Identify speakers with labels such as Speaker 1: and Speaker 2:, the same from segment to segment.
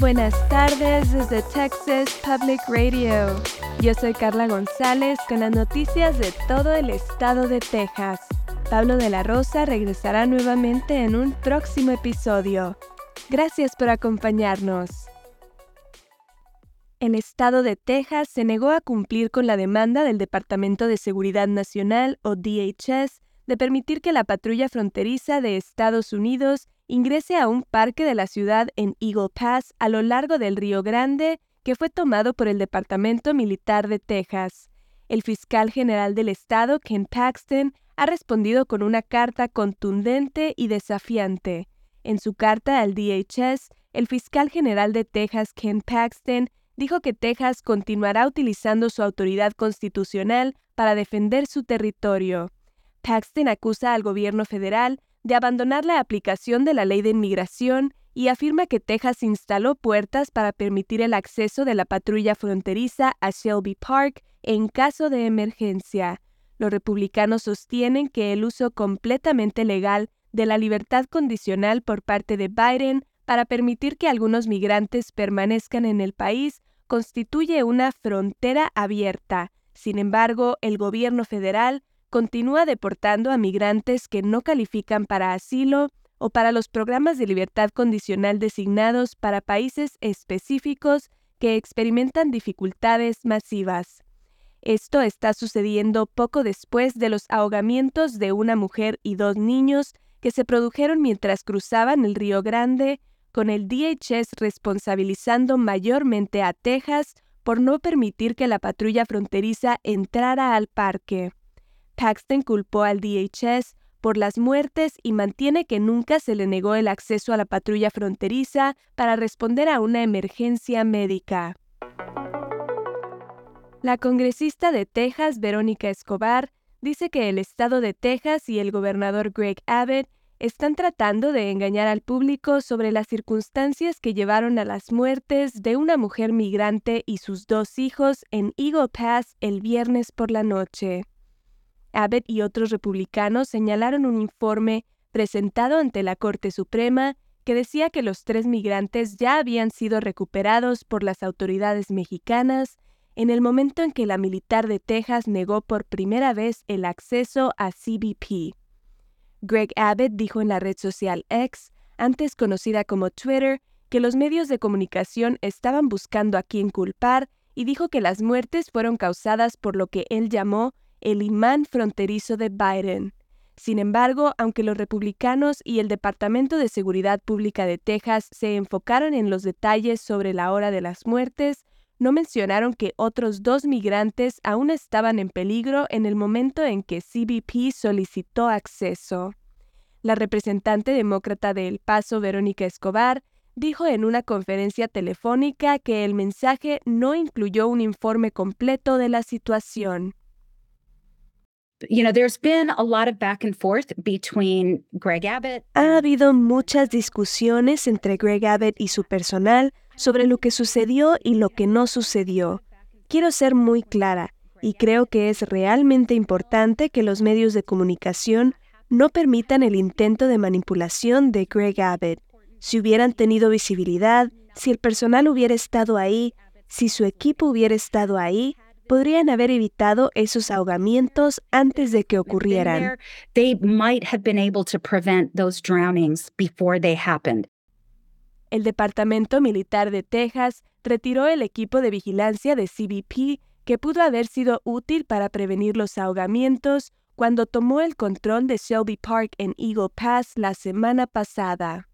Speaker 1: Buenas tardes desde Texas Public Radio. Yo soy Carla González con las noticias de todo el estado de Texas. Pablo de la Rosa regresará nuevamente en un próximo episodio. Gracias por acompañarnos. El estado de Texas se negó a cumplir con la demanda del Departamento de Seguridad Nacional, o DHS, de permitir que la patrulla fronteriza de Estados Unidos ingrese a un parque de la ciudad en Eagle Pass a lo largo del Río Grande que fue tomado por el Departamento Militar de Texas. El fiscal general del estado, Ken Paxton, ha respondido con una carta contundente y desafiante. En su carta al DHS, el fiscal general de Texas, Ken Paxton, dijo que Texas continuará utilizando su autoridad constitucional para defender su territorio. Paxton acusa al gobierno federal de abandonar la aplicación de la ley de inmigración y afirma que Texas instaló puertas para permitir el acceso de la patrulla fronteriza a Shelby Park en caso de emergencia. Los republicanos sostienen que el uso completamente legal de la libertad condicional por parte de Biden para permitir que algunos migrantes permanezcan en el país constituye una frontera abierta. Sin embargo, el gobierno federal continúa deportando a migrantes que no califican para asilo o para los programas de libertad condicional designados para países específicos que experimentan dificultades masivas. Esto está sucediendo poco después de los ahogamientos de una mujer y dos niños que se produjeron mientras cruzaban el Río Grande, con el DHS responsabilizando mayormente a Texas por no permitir que la patrulla fronteriza entrara al parque. Paxton culpó al DHS por las muertes y mantiene que nunca se le negó el acceso a la patrulla fronteriza para responder a una emergencia médica. La congresista de Texas, Verónica Escobar, dice que el estado de Texas y el gobernador Greg Abbott están tratando de engañar al público sobre las circunstancias que llevaron a las muertes de una mujer migrante y sus dos hijos en Eagle Pass el viernes por la noche. Abbott y otros republicanos señalaron un informe presentado ante la Corte Suprema que decía que los tres migrantes ya habían sido recuperados por las autoridades mexicanas en el momento en que la militar de Texas negó por primera vez el acceso a CBP. Greg Abbott dijo en la red social X, antes conocida como Twitter, que los medios de comunicación estaban buscando a quién culpar y dijo que las muertes fueron causadas por lo que él llamó el imán fronterizo de Biden. Sin embargo, aunque los republicanos y el Departamento de Seguridad Pública de Texas se enfocaron en los detalles sobre la hora de las muertes, no mencionaron que otros dos migrantes aún estaban en peligro en el momento en que CBP solicitó acceso. La representante demócrata de El Paso, Verónica Escobar, dijo en una conferencia telefónica que el mensaje no incluyó un informe completo de la situación. Ha habido muchas discusiones entre Greg Abbott y su personal sobre lo que sucedió y lo que no sucedió. Quiero ser muy clara y creo que es realmente importante que los medios de comunicación no permitan el intento de manipulación de Greg Abbott. Si hubieran tenido visibilidad, si el personal hubiera estado ahí, si su equipo hubiera estado ahí, podrían haber evitado esos ahogamientos antes de que ocurrieran. El Departamento Militar de Texas retiró el equipo de vigilancia de CBP que pudo haber sido útil para prevenir los ahogamientos cuando tomó el control de Shelby Park en Eagle Pass la semana pasada.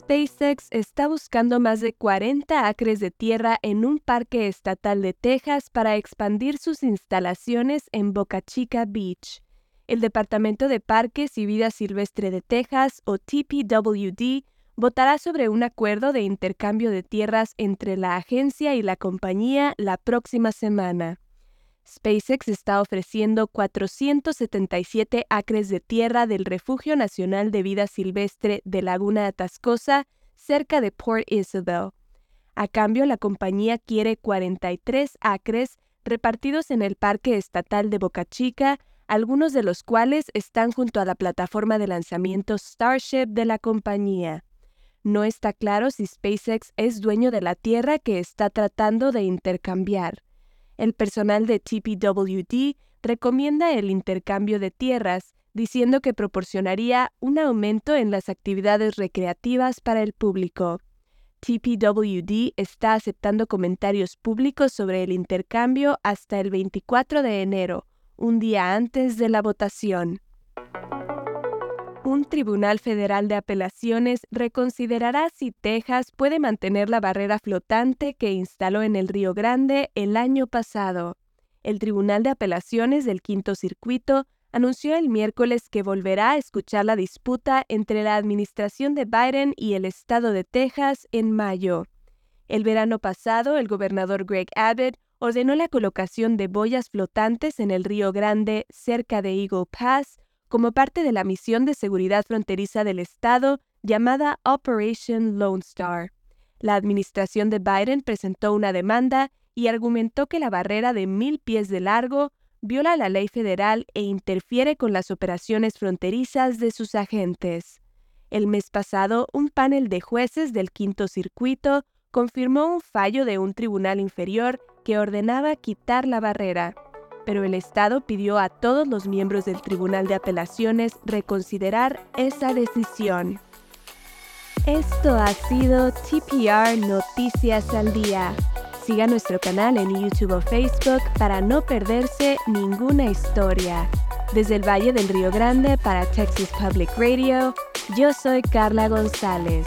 Speaker 1: SpaceX está buscando más de 40 acres de tierra en un parque estatal de Texas para expandir sus instalaciones en Boca Chica Beach. El Departamento de Parques y Vida Silvestre de Texas, o TPWD, votará sobre un acuerdo de intercambio de tierras entre la agencia y la compañía la próxima semana. SpaceX está ofreciendo 477 acres de tierra del Refugio Nacional de Vida Silvestre de Laguna Atascosa, cerca de Port Isabel. A cambio, la compañía quiere 43 acres repartidos en el Parque Estatal de Boca Chica, algunos de los cuales están junto a la plataforma de lanzamiento Starship de la compañía. no está claro si SpaceX es dueño de la tierra que está tratando de intercambiar. El personal de TPWD recomienda el intercambio de tierras, diciendo que proporcionaría un aumento en las actividades recreativas para el público. TPWD está aceptando comentarios públicos sobre el intercambio hasta el 24 de enero, un día antes de la votación. Un tribunal federal de apelaciones reconsiderará si Texas puede mantener la barrera flotante que instaló en el Río Grande el año pasado. El Tribunal de Apelaciones del Quinto Circuito anunció el miércoles que volverá a escuchar la disputa entre la administración de Biden y el estado de Texas en mayo. El verano pasado, el gobernador Greg Abbott ordenó la colocación de boyas flotantes en el Río Grande cerca de Eagle Pass como parte de la misión de seguridad fronteriza del estado llamada Operation Lone Star. La administración de Biden presentó una demanda y argumentó que la barrera de mil pies de largo viola la ley federal e interfiere con las operaciones fronterizas de sus agentes. El mes pasado, un panel de jueces del Quinto Circuito confirmó un fallo de un tribunal inferior que ordenaba quitar la barrera, pero el Estado pidió a todos los miembros del Tribunal de Apelaciones reconsiderar esa decisión. Esto ha sido TPR Noticias al Día. Siga nuestro canal en YouTube o Facebook para no perderse ninguna historia. Desde el Valle del Río Grande para Texas Public Radio, yo soy Carla González.